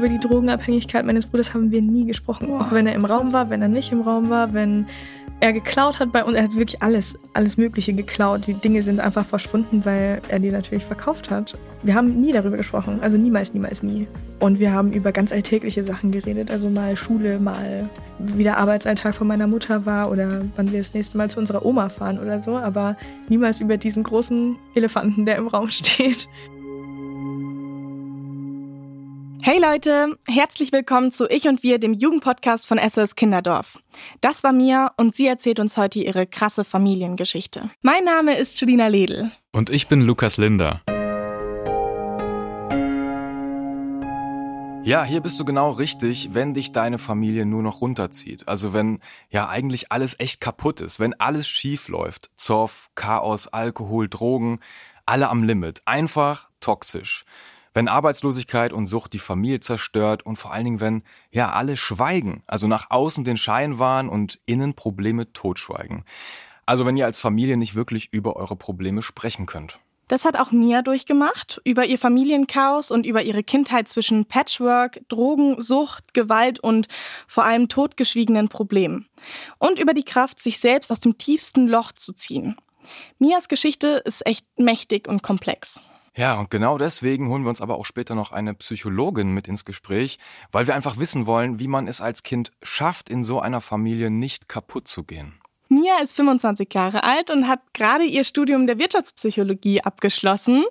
Über die Drogenabhängigkeit meines Bruders haben wir nie gesprochen. Boah. Auch wenn er im Raum war, wenn er nicht im Raum war, wenn er geklaut hat bei uns. Er hat wirklich alles, alles Mögliche geklaut. Die Dinge sind einfach verschwunden, weil er die natürlich verkauft hat. Wir haben nie darüber gesprochen. Also niemals, niemals, nie. Und wir haben über ganz alltägliche Sachen geredet. Also mal Schule, mal wie der Arbeitsalltag von meiner Mutter war oder wann wir das nächste Mal zu unserer Oma fahren oder so. Aber niemals über diesen großen Elefanten, der im Raum steht. Hey Leute, herzlich willkommen zu Ich und Wir, dem Jugendpodcast von SOS Kinderdorf. Das war Mia und sie erzählt uns heute ihre krasse Familiengeschichte. Mein Name ist Julina Ledl. Und ich bin Lukas Linder. Ja, hier bist du genau richtig, wenn dich deine Familie nur noch runterzieht. Also wenn ja eigentlich alles echt kaputt ist, wenn alles schief läuft. Zoff, Chaos, Alkohol, Drogen, alle am Limit. Einfach toxisch. Wenn Arbeitslosigkeit und Sucht die Familie zerstört und vor allen Dingen, wenn ja alle schweigen, also nach außen den Schein wahren und innen Probleme totschweigen. Also wenn ihr als Familie nicht wirklich über eure Probleme sprechen könnt. Das hat auch Mia durchgemacht, über ihr Familienchaos und über ihre Kindheit zwischen Patchwork, Drogen, Sucht, Gewalt und vor allem totgeschwiegenen Problemen. Und über die Kraft, sich selbst aus dem tiefsten Loch zu ziehen. Mias Geschichte ist echt mächtig und komplex. Ja, und genau deswegen holen wir uns aber auch später noch eine Psychologin mit ins Gespräch, weil wir einfach wissen wollen, wie man es als Kind schafft, in so einer Familie nicht kaputt zu gehen. Mia ist 25 Jahre alt und hat gerade ihr Studium der Wirtschaftspsychologie abgeschlossen.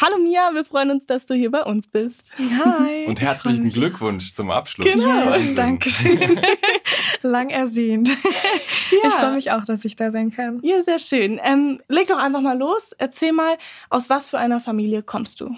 Hallo Mia, wir freuen uns, dass du hier bei uns bist. Hi. Und herzlichen Glückwunsch zum Abschluss. Genau, yes, danke schön. Lang ersehnt. Ja. Ich freue mich auch, dass ich da sein kann. Ja, sehr schön. Ähm, leg doch einfach mal los. Erzähl mal, aus was für einer Familie kommst du?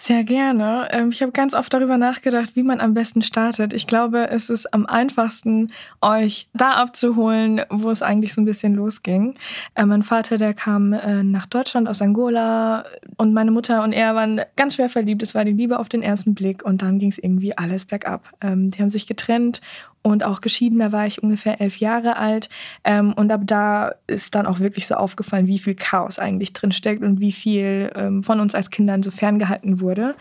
Sehr gerne. Ähm, ich habe ganz oft darüber nachgedacht, wie man am besten startet. Ich glaube, es ist am einfachsten, euch da abzuholen, wo es eigentlich so ein bisschen losging. Äh, mein Vater, der kam äh, nach Deutschland aus Angola und meine Mutter und er waren ganz schwer verliebt. Es war die Liebe auf den ersten Blick und dann ging es irgendwie alles bergab. Ähm, die haben sich getrennt und auch geschieden, da war ich ungefähr elf Jahre alt. Ähm, und ab da ist dann auch wirklich so aufgefallen, wie viel Chaos eigentlich drinsteckt und wie viel ähm, von uns als Kindern so ferngehalten wurde.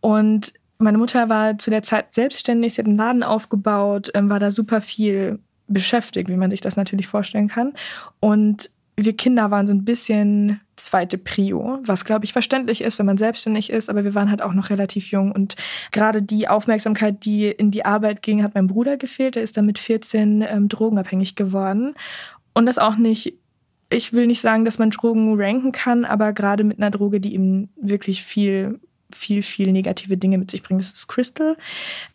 Und meine Mutter war zu der Zeit selbstständig, sie hat einen Laden aufgebaut, ähm, war da super viel beschäftigt, wie man sich das natürlich vorstellen kann. Und wir Kinder waren so ein bisschen zweite Prio, was glaube ich verständlich ist, wenn man selbstständig ist, aber wir waren halt auch noch relativ jung und gerade die Aufmerksamkeit, die in die Arbeit ging, hat meinem Bruder gefehlt. Er ist dann mit 14 ähm, drogenabhängig geworden und das auch nicht ich will nicht sagen, dass man Drogen ranken kann, aber gerade mit einer Droge, die ihm wirklich viel viel, viel negative Dinge mit sich bringt. Das ist Crystal.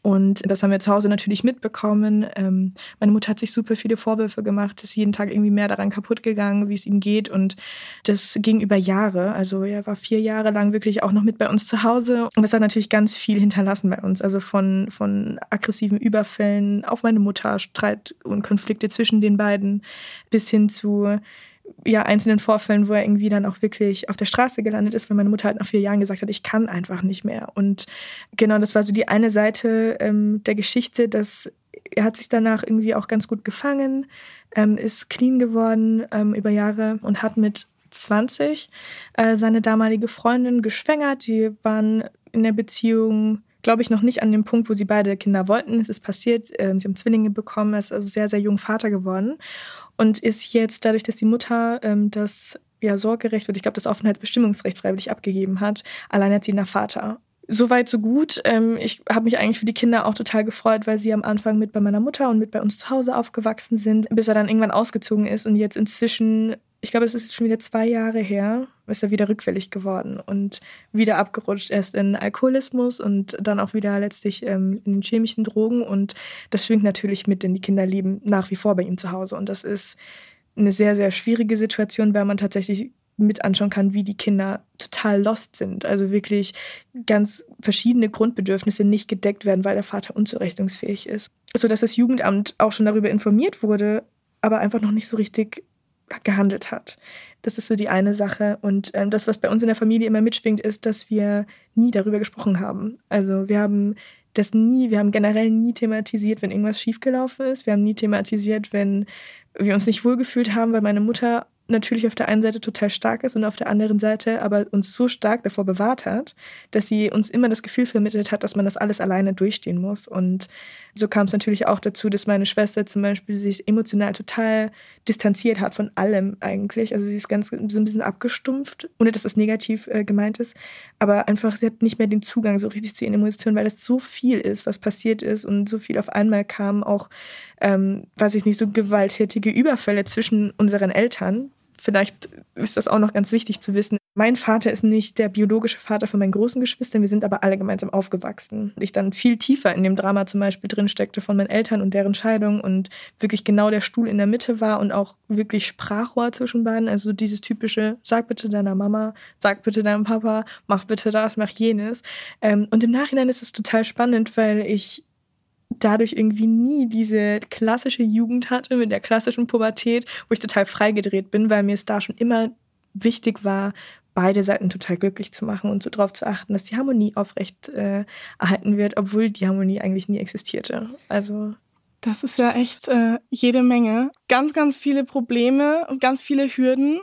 Und das haben wir zu Hause natürlich mitbekommen. Ähm, meine Mutter hat sich super viele Vorwürfe gemacht, ist jeden Tag irgendwie mehr daran kaputt gegangen, wie es ihm geht. Und das ging über Jahre. Also er war vier Jahre lang wirklich auch noch mit bei uns zu Hause. Und das hat natürlich ganz viel hinterlassen bei uns. Also von, von aggressiven Überfällen auf meine Mutter, Streit und Konflikte zwischen den beiden bis hin zu ja, einzelnen Vorfällen, wo er irgendwie dann auch wirklich auf der Straße gelandet ist, weil meine Mutter halt nach vier Jahren gesagt hat, ich kann einfach nicht mehr. Und genau, das war so die eine Seite ähm, der Geschichte, dass er hat sich danach irgendwie auch ganz gut gefangen, ähm, ist clean geworden ähm, über Jahre und hat mit 20 äh, seine damalige Freundin geschwängert. Die waren in der Beziehung glaube ich, noch nicht an dem Punkt, wo sie beide Kinder wollten. Es ist passiert, äh, sie haben Zwillinge bekommen, er ist also sehr, sehr jung Vater geworden und ist jetzt dadurch, dass die Mutter ähm, das ja, Sorgerecht und ich glaube das Aufenthaltsbestimmungsrecht freiwillig abgegeben hat, alleinerziehender Vater. Soweit, so gut. Ähm, ich habe mich eigentlich für die Kinder auch total gefreut, weil sie am Anfang mit bei meiner Mutter und mit bei uns zu Hause aufgewachsen sind, bis er dann irgendwann ausgezogen ist und jetzt inzwischen ich glaube, es ist schon wieder zwei Jahre her, ist er wieder rückfällig geworden und wieder abgerutscht. Erst in Alkoholismus und dann auch wieder letztlich ähm, in den chemischen Drogen. Und das schwingt natürlich mit, denn die Kinder leben nach wie vor bei ihm zu Hause. Und das ist eine sehr, sehr schwierige Situation, weil man tatsächlich mit anschauen kann, wie die Kinder total lost sind. Also wirklich ganz verschiedene Grundbedürfnisse nicht gedeckt werden, weil der Vater unzurechnungsfähig ist. Sodass das Jugendamt auch schon darüber informiert wurde, aber einfach noch nicht so richtig gehandelt hat. Das ist so die eine Sache. Und ähm, das, was bei uns in der Familie immer mitschwingt, ist, dass wir nie darüber gesprochen haben. Also wir haben das nie, wir haben generell nie thematisiert, wenn irgendwas schiefgelaufen ist. Wir haben nie thematisiert, wenn wir uns nicht wohlgefühlt haben, weil meine Mutter natürlich auf der einen Seite total stark ist und auf der anderen Seite aber uns so stark davor bewahrt hat, dass sie uns immer das Gefühl vermittelt hat, dass man das alles alleine durchstehen muss. Und so kam es natürlich auch dazu, dass meine Schwester zum Beispiel sich emotional total distanziert hat von allem eigentlich. Also sie ist ganz so ein bisschen abgestumpft, ohne dass das negativ äh, gemeint ist. Aber einfach, sie hat nicht mehr den Zugang so richtig zu ihren Emotionen, weil es so viel ist, was passiert ist und so viel auf einmal kam. Auch, ähm, weiß ich nicht, so gewalttätige Überfälle zwischen unseren Eltern, vielleicht ist das auch noch ganz wichtig zu wissen. Mein Vater ist nicht der biologische Vater von meinen großen Geschwistern, wir sind aber alle gemeinsam aufgewachsen. Ich dann viel tiefer in dem Drama zum Beispiel drinsteckte von meinen Eltern und deren Scheidung und wirklich genau der Stuhl in der Mitte war und auch wirklich Sprachrohr zwischen beiden. Also dieses typische, sag bitte deiner Mama, sag bitte deinem Papa, mach bitte das, mach jenes. Ähm, und im Nachhinein ist es total spannend, weil ich dadurch irgendwie nie diese klassische Jugend hatte mit der klassischen Pubertät, wo ich total freigedreht bin, weil mir es da schon immer wichtig war, beide Seiten total glücklich zu machen und so darauf zu achten, dass die Harmonie aufrecht äh, erhalten wird, obwohl die Harmonie eigentlich nie existierte. Also das ist ja echt äh, jede Menge. Ganz, ganz viele Probleme und ganz viele Hürden.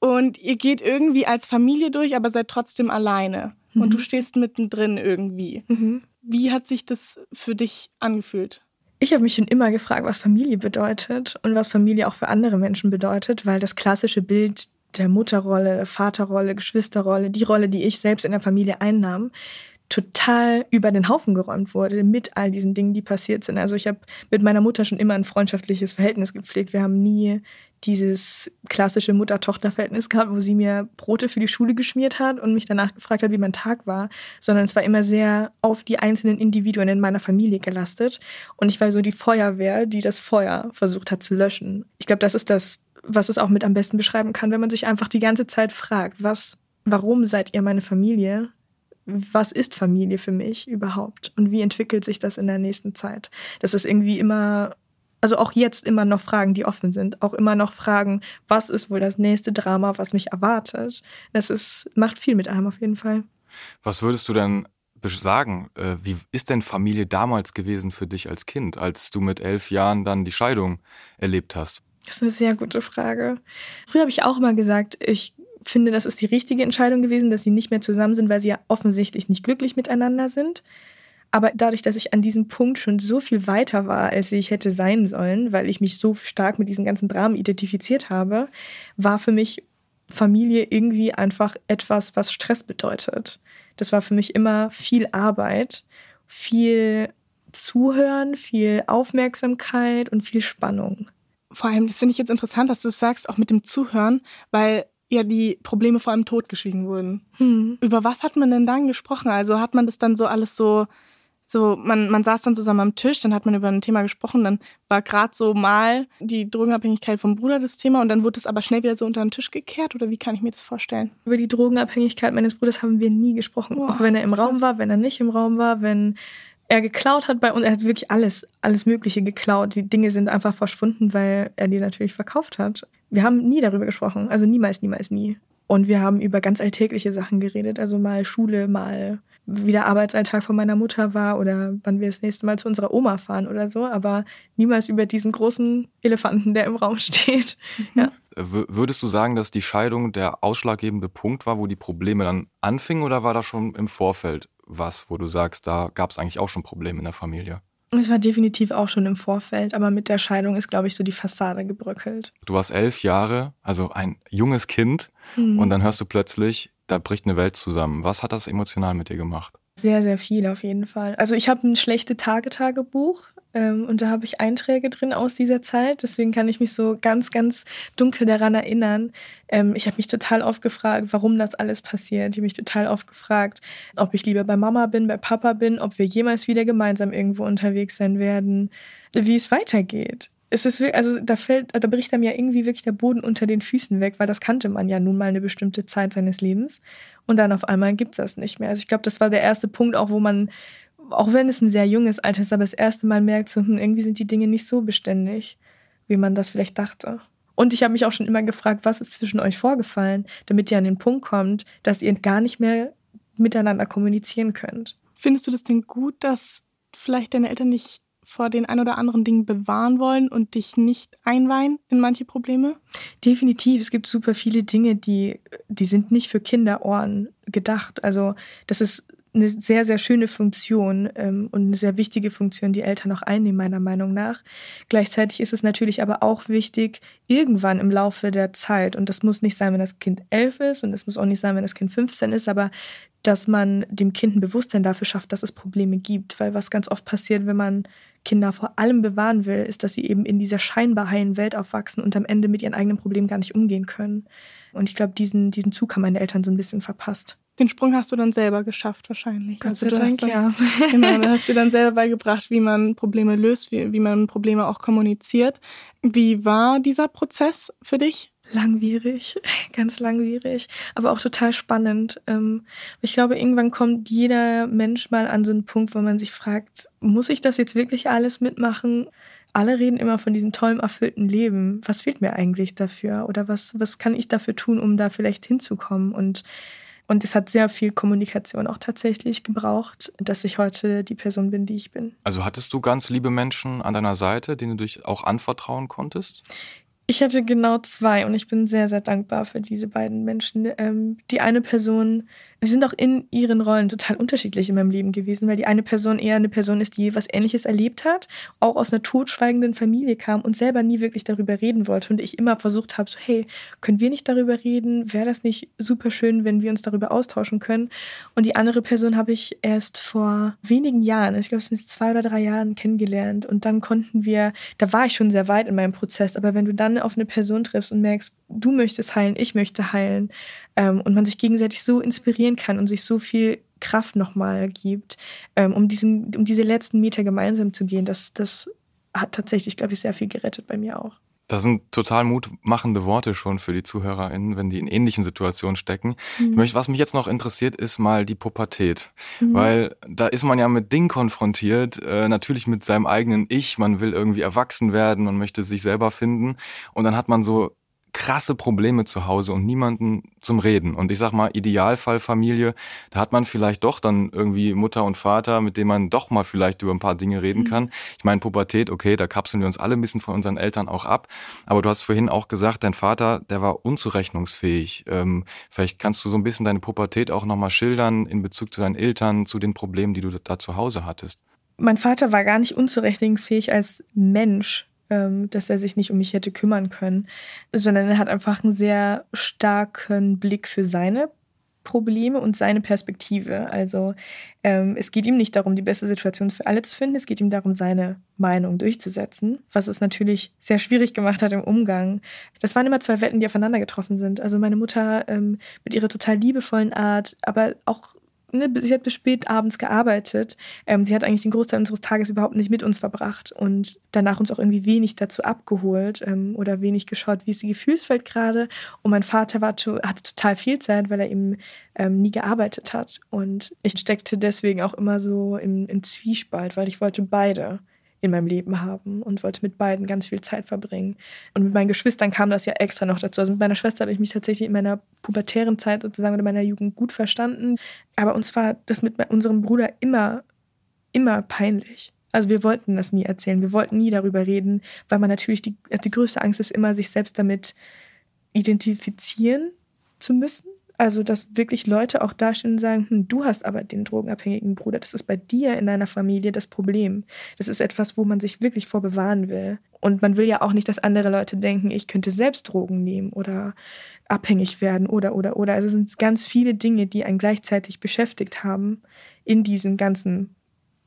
Und ihr geht irgendwie als Familie durch, aber seid trotzdem alleine. Mhm. Und du stehst mittendrin irgendwie. Mhm. Wie hat sich das für dich angefühlt? Ich habe mich schon immer gefragt, was Familie bedeutet und was Familie auch für andere Menschen bedeutet, weil das klassische Bild der Mutterrolle, der Vaterrolle, Geschwisterrolle, die Rolle, die ich selbst in der Familie einnahm, total über den Haufen geräumt wurde mit all diesen Dingen, die passiert sind. Also ich habe mit meiner Mutter schon immer ein freundschaftliches Verhältnis gepflegt. Wir haben nie dieses klassische Mutter-Tochter-Verhältnis gehabt, wo sie mir Brote für die Schule geschmiert hat und mich danach gefragt hat, wie mein Tag war, sondern es war immer sehr auf die einzelnen Individuen in meiner Familie gelastet. Und ich war so die Feuerwehr, die das Feuer versucht hat zu löschen. Ich glaube, das ist das, was es auch mit am besten beschreiben kann, wenn man sich einfach die ganze Zeit fragt, was, warum seid ihr meine Familie? was ist Familie für mich überhaupt und wie entwickelt sich das in der nächsten Zeit? Das ist irgendwie immer, also auch jetzt immer noch Fragen, die offen sind, auch immer noch Fragen, was ist wohl das nächste Drama, was mich erwartet? Das ist, macht viel mit einem auf jeden Fall. Was würdest du denn sagen, äh, wie ist denn Familie damals gewesen für dich als Kind, als du mit elf Jahren dann die Scheidung erlebt hast? Das ist eine sehr gute Frage. Früher habe ich auch immer gesagt, ich finde, das ist die richtige Entscheidung gewesen, dass sie nicht mehr zusammen sind, weil sie ja offensichtlich nicht glücklich miteinander sind. Aber dadurch, dass ich an diesem Punkt schon so viel weiter war, als ich hätte sein sollen, weil ich mich so stark mit diesen ganzen Dramen identifiziert habe, war für mich Familie irgendwie einfach etwas, was Stress bedeutet. Das war für mich immer viel Arbeit, viel Zuhören, viel Aufmerksamkeit und viel Spannung. Vor allem, das finde ich jetzt interessant, dass du es sagst, auch mit dem Zuhören, weil ja die Probleme vor allem totgeschwiegen wurden. Hm. Über was hat man denn dann gesprochen? Also hat man das dann so alles so, so man, man saß dann zusammen am Tisch, dann hat man über ein Thema gesprochen, dann war gerade so mal die Drogenabhängigkeit vom Bruder das Thema und dann wurde es aber schnell wieder so unter den Tisch gekehrt oder wie kann ich mir das vorstellen? Über die Drogenabhängigkeit meines Bruders haben wir nie gesprochen. Oh, auch wenn er im Raum war, wenn er nicht im Raum war, wenn er geklaut hat bei uns. Er hat wirklich alles, alles Mögliche geklaut. Die Dinge sind einfach verschwunden, weil er die natürlich verkauft hat. Wir haben nie darüber gesprochen. Also niemals, niemals, nie. Und wir haben über ganz alltägliche Sachen geredet. Also mal Schule, mal wie der Arbeitsalltag von meiner Mutter war oder wann wir das nächste Mal zu unserer Oma fahren oder so. Aber niemals über diesen großen Elefanten, der im Raum steht. Mhm. Ja. Würdest du sagen, dass die Scheidung der ausschlaggebende Punkt war, wo die Probleme dann anfingen oder war das schon im Vorfeld was, wo du sagst, da gab es eigentlich auch schon Probleme in der Familie? Es war definitiv auch schon im Vorfeld, aber mit der Scheidung ist, glaube ich, so die Fassade gebröckelt. Du warst elf Jahre, also ein junges Kind, mhm. und dann hörst du plötzlich, da bricht eine Welt zusammen. Was hat das emotional mit dir gemacht? Sehr, sehr viel auf jeden Fall. Also ich habe ein schlechte Tage-Tagebuch ähm, und da habe ich Einträge drin aus dieser Zeit. Deswegen kann ich mich so ganz, ganz dunkel daran erinnern. Ähm, ich habe mich total oft gefragt, warum das alles passiert. Ich habe mich total oft gefragt, ob ich lieber bei Mama bin, bei Papa bin, ob wir jemals wieder gemeinsam irgendwo unterwegs sein werden, wie es weitergeht. Es ist also da fällt, da bricht einem ja irgendwie wirklich der Boden unter den Füßen weg, weil das kannte man ja nun mal eine bestimmte Zeit seines Lebens. Und dann auf einmal gibt es das nicht mehr. Also ich glaube, das war der erste Punkt auch, wo man auch wenn es ein sehr junges Alter ist, aber das erste Mal merkt, so, hm, irgendwie sind die Dinge nicht so beständig, wie man das vielleicht dachte. Und ich habe mich auch schon immer gefragt, was ist zwischen euch vorgefallen, damit ihr an den Punkt kommt, dass ihr gar nicht mehr miteinander kommunizieren könnt. Findest du das denn gut, dass vielleicht deine Eltern nicht vor den ein oder anderen Dingen bewahren wollen und dich nicht einweihen in manche Probleme? Definitiv. Es gibt super viele Dinge, die, die sind nicht für Kinderohren gedacht. Also das ist eine sehr, sehr schöne Funktion ähm, und eine sehr wichtige Funktion, die Eltern auch einnehmen, meiner Meinung nach. Gleichzeitig ist es natürlich aber auch wichtig, irgendwann im Laufe der Zeit, und das muss nicht sein, wenn das Kind elf ist und es muss auch nicht sein, wenn das Kind 15 ist, aber dass man dem Kind ein Bewusstsein dafür schafft, dass es Probleme gibt. Weil was ganz oft passiert, wenn man Kinder vor allem bewahren will, ist, dass sie eben in dieser scheinbar heilen Welt aufwachsen und am Ende mit ihren eigenen Problemen gar nicht umgehen können. Und ich glaube, diesen, diesen Zug haben meine Eltern so ein bisschen verpasst. Den Sprung hast du dann selber geschafft wahrscheinlich. Gott sei also Dank, dann, ja. Genau, dann hast du dann selber beigebracht, wie man Probleme löst, wie, wie man Probleme auch kommuniziert. Wie war dieser Prozess für dich? Langwierig, ganz langwierig, aber auch total spannend. Ähm, ich glaube, irgendwann kommt jeder Mensch mal an so einen Punkt, wo man sich fragt, muss ich das jetzt wirklich alles mitmachen? Alle reden immer von diesem tollen, erfüllten Leben. Was fehlt mir eigentlich dafür? Oder was, was kann ich dafür tun, um da vielleicht hinzukommen? Und und es hat sehr viel Kommunikation auch tatsächlich gebraucht, dass ich heute die Person bin, die ich bin. Also hattest du ganz liebe Menschen an deiner Seite, denen du dich auch anvertrauen konntest? Ich hatte genau zwei und ich bin sehr, sehr dankbar für diese beiden Menschen. Ähm, die eine Person die sind auch in ihren Rollen total unterschiedlich in meinem Leben gewesen, weil die eine Person eher eine Person ist, die was Ähnliches erlebt hat, auch aus einer totschweigenden Familie kam und selber nie wirklich darüber reden wollte. Und ich immer versucht habe, so, hey, können wir nicht darüber reden? Wäre das nicht super schön, wenn wir uns darüber austauschen können? Und die andere Person habe ich erst vor wenigen Jahren, ich glaube, es sind zwei oder drei Jahren kennengelernt. Und dann konnten wir, da war ich schon sehr weit in meinem Prozess, aber wenn du dann auf eine Person triffst und merkst, du möchtest heilen, ich möchte heilen, ähm, und man sich gegenseitig so inspirieren kann und sich so viel Kraft nochmal gibt, ähm, um, diesen, um diese letzten Meter gemeinsam zu gehen, das, das hat tatsächlich, glaube ich, sehr viel gerettet bei mir auch. Das sind total mutmachende Worte schon für die ZuhörerInnen, wenn die in ähnlichen Situationen stecken. Mhm. Was mich jetzt noch interessiert, ist mal die Pubertät. Mhm. Weil da ist man ja mit Dingen konfrontiert, äh, natürlich mit seinem eigenen Ich. Man will irgendwie erwachsen werden, man möchte sich selber finden. Und dann hat man so krasse Probleme zu Hause und niemanden zum Reden. Und ich sag mal, Idealfall Familie, da hat man vielleicht doch dann irgendwie Mutter und Vater, mit denen man doch mal vielleicht über ein paar Dinge reden mhm. kann. Ich meine, Pubertät, okay, da kapseln wir uns alle ein bisschen von unseren Eltern auch ab. Aber du hast vorhin auch gesagt, dein Vater, der war unzurechnungsfähig. Ähm, vielleicht kannst du so ein bisschen deine Pubertät auch nochmal schildern in Bezug zu deinen Eltern, zu den Problemen, die du da zu Hause hattest. Mein Vater war gar nicht unzurechnungsfähig als Mensch dass er sich nicht um mich hätte kümmern können, sondern er hat einfach einen sehr starken Blick für seine Probleme und seine Perspektive. Also ähm, es geht ihm nicht darum, die beste Situation für alle zu finden, es geht ihm darum, seine Meinung durchzusetzen, was es natürlich sehr schwierig gemacht hat im Umgang. Das waren immer zwei Welten, die aufeinander getroffen sind. Also meine Mutter ähm, mit ihrer total liebevollen Art, aber auch ne, sie hat bis spät abends gearbeitet. Ähm, sie hat eigentlich den Großteil unseres Tages überhaupt nicht mit uns verbracht und danach uns auch irgendwie wenig dazu abgeholt ähm, oder wenig geschaut, wie ist die Gefühlswelt gerade. Und mein Vater war, hatte total viel Zeit, weil er eben ähm, nie gearbeitet hat. Und ich steckte deswegen auch immer so im, im Zwiespalt, weil ich wollte beide in meinem Leben haben und wollte mit beiden ganz viel Zeit verbringen. Und mit meinen Geschwistern kam das ja extra noch dazu. Also mit meiner Schwester habe ich mich tatsächlich in meiner pubertären Zeit sozusagen oder meiner Jugend gut verstanden. Aber uns war das mit unserem Bruder immer, immer peinlich. Also wir wollten das nie erzählen. Wir wollten nie darüber reden, weil man natürlich die, also die größte Angst ist immer, sich selbst damit identifizieren zu müssen also, dass wirklich Leute auch dastehen und sagen, hm, du hast aber den drogenabhängigen Bruder. Das ist bei dir in deiner Familie das Problem. Das ist etwas, wo man sich wirklich vorbewahren will. Und man will ja auch nicht, dass andere Leute denken, ich könnte selbst Drogen nehmen oder abhängig werden oder, oder, oder. Also es sind ganz viele Dinge, die einen gleichzeitig beschäftigt haben in diesem ganzen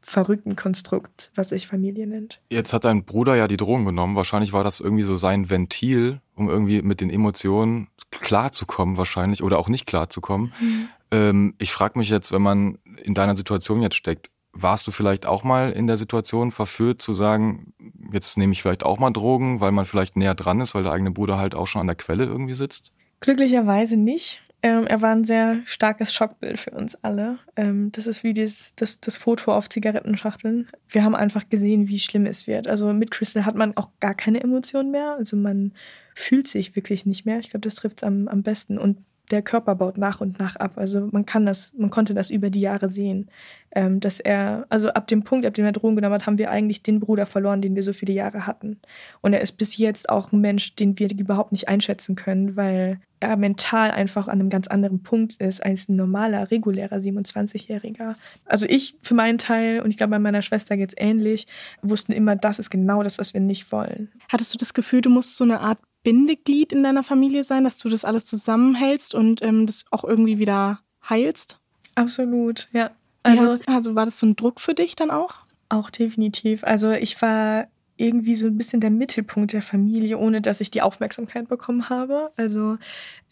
verrückten Konstrukt, was sich Familie nennt. Jetzt hat dein Bruder ja die Drogen genommen. Wahrscheinlich war das irgendwie so sein Ventil, um irgendwie mit den Emotionen klarzukommen, wahrscheinlich, oder auch nicht klarzukommen. Mhm. Ähm, ich frage mich jetzt, wenn man in deiner Situation jetzt steckt, warst du vielleicht auch mal in der Situation verführt zu sagen, jetzt nehme ich vielleicht auch mal Drogen, weil man vielleicht näher dran ist, weil der eigene Bruder halt auch schon an der Quelle irgendwie sitzt? Glücklicherweise nicht. Ähm, er war ein sehr starkes Schockbild für uns alle. Ähm, das ist wie das, das, das Foto auf Zigarettenschachteln. Wir haben einfach gesehen, wie schlimm es wird. Also mit Crystal hat man auch gar keine Emotionen mehr. Also man fühlt sich wirklich nicht mehr. Ich glaube, das trifft es am, am besten. Und der Körper baut nach und nach ab. Also man kann das, man konnte das über die Jahre sehen, ähm, dass er, also ab dem Punkt, ab dem er Drogen genommen hat, haben wir eigentlich den Bruder verloren, den wir so viele Jahre hatten. Und er ist bis jetzt auch ein Mensch, den wir überhaupt nicht einschätzen können, weil er mental einfach an einem ganz anderen Punkt ist als ein normaler, regulärer 27-Jähriger. Also ich für meinen Teil, und ich glaube bei meiner Schwester geht es ähnlich, wussten immer, das ist genau das, was wir nicht wollen. Hattest du das Gefühl, du musst so eine Art Bindeglied in deiner Familie sein, dass du das alles zusammenhältst und ähm, das auch irgendwie wieder heilst? Absolut, ja. Also, also war das so ein Druck für dich dann auch? Auch definitiv. Also ich war irgendwie so ein bisschen der Mittelpunkt der Familie, ohne dass ich die Aufmerksamkeit bekommen habe. Also